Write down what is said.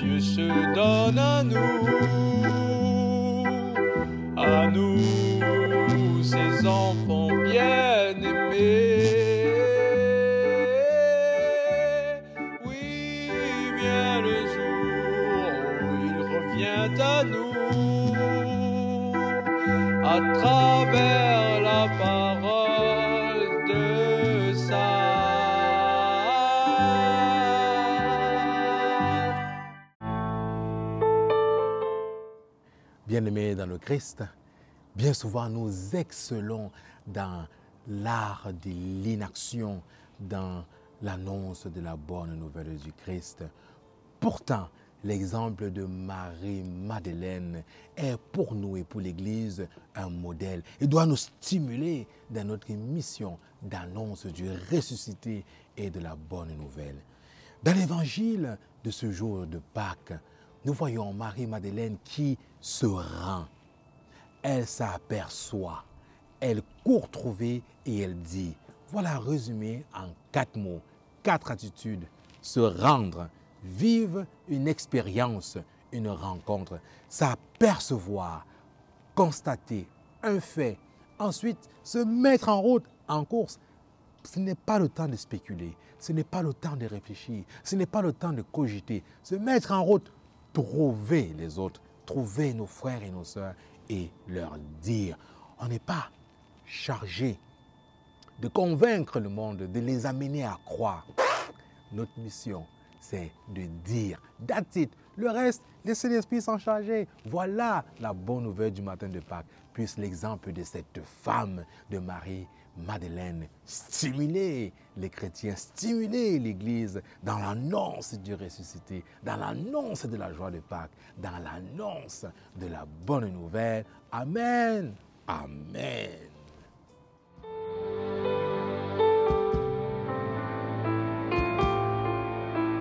Dieu se donne à nous, à nous, ses enfants bien-aimés. Oui, vient le jour où il revient à nous, à travers la parole de sa Bien-aimés dans le Christ, bien souvent nous excellons dans l'art de l'inaction, dans l'annonce de la bonne nouvelle du Christ. Pourtant, l'exemple de Marie-Madeleine est pour nous et pour l'Église un modèle et doit nous stimuler dans notre mission d'annonce du ressuscité et de la bonne nouvelle. Dans l'évangile de ce jour de Pâques, nous voyons Marie-Madeleine qui se rend. Elle s'aperçoit, elle court trouver et elle dit, voilà résumé en quatre mots, quatre attitudes. Se rendre, vivre une expérience, une rencontre, s'apercevoir, constater. Un fait, ensuite se mettre en route, en course. Ce n'est pas le temps de spéculer, ce n'est pas le temps de réfléchir, ce n'est pas le temps de cogiter. Se mettre en route, trouver les autres, trouver nos frères et nos sœurs et leur dire. On n'est pas chargé de convaincre le monde, de les amener à croire. Notre mission, c'est de dire, that's it. Le reste, laissez l'Esprit s'en charger. Voilà la bonne nouvelle du matin de Pâques. Puisse l'exemple de cette femme de Marie Madeleine stimuler les chrétiens, stimuler l'Église dans l'annonce du ressuscité, dans l'annonce de la joie de Pâques, dans l'annonce de la bonne nouvelle. Amen. Amen.